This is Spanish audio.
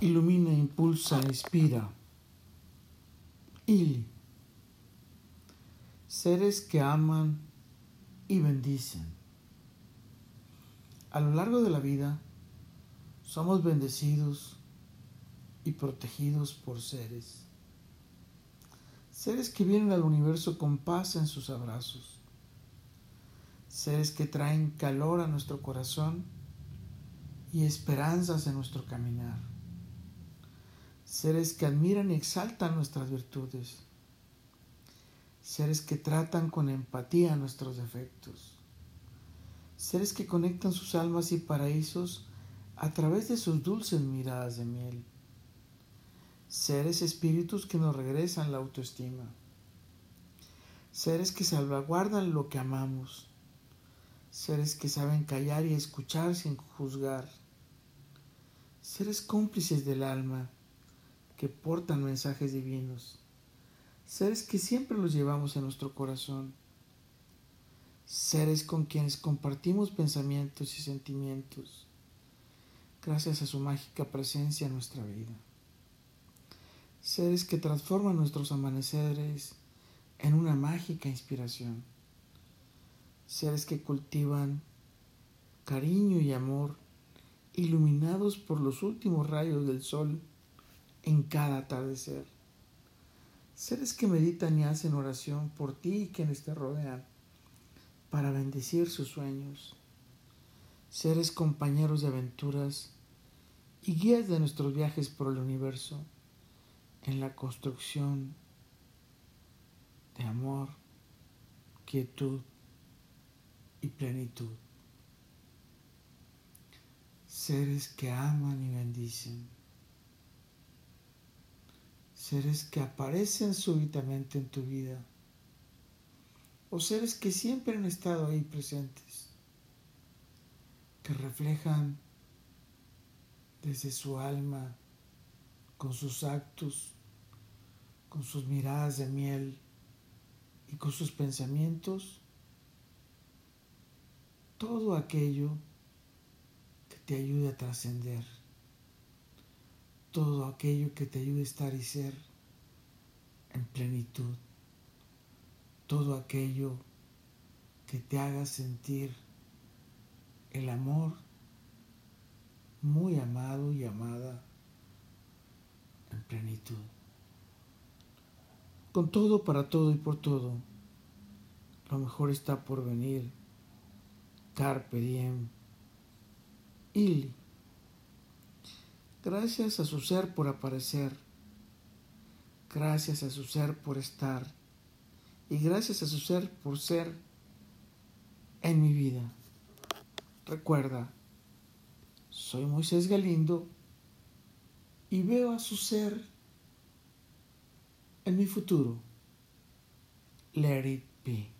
ilumina, impulsa, inspira. Ili. Seres que aman y bendicen. A lo largo de la vida somos bendecidos y protegidos por seres. Seres que vienen al universo con paz en sus abrazos. Seres que traen calor a nuestro corazón y esperanzas en nuestro caminar seres que admiran y exaltan nuestras virtudes, seres que tratan con empatía nuestros defectos, seres que conectan sus almas y paraísos a través de sus dulces miradas de miel, seres espíritus que nos regresan la autoestima, seres que salvaguardan lo que amamos, seres que saben callar y escuchar sin juzgar, seres cómplices del alma, que portan mensajes divinos, seres que siempre los llevamos en nuestro corazón, seres con quienes compartimos pensamientos y sentimientos, gracias a su mágica presencia en nuestra vida. Seres que transforman nuestros amaneceres en una mágica inspiración. Seres que cultivan cariño y amor iluminados por los últimos rayos del sol en cada atardecer. Seres que meditan y hacen oración por ti y quienes te rodean para bendecir sus sueños. Seres compañeros de aventuras y guías de nuestros viajes por el universo en la construcción de amor, quietud y plenitud. Seres que aman y bendicen seres que aparecen súbitamente en tu vida o seres que siempre han estado ahí presentes, que reflejan desde su alma, con sus actos, con sus miradas de miel y con sus pensamientos, todo aquello que te ayude a trascender todo aquello que te ayude a estar y ser en plenitud, todo aquello que te haga sentir el amor muy amado y amada en plenitud. Con todo, para todo y por todo, lo mejor está por venir. Carpe diem. Gracias a su ser por aparecer. Gracias a su ser por estar. Y gracias a su ser por ser en mi vida. Recuerda, soy Moisés Galindo y veo a su ser en mi futuro. Let it be.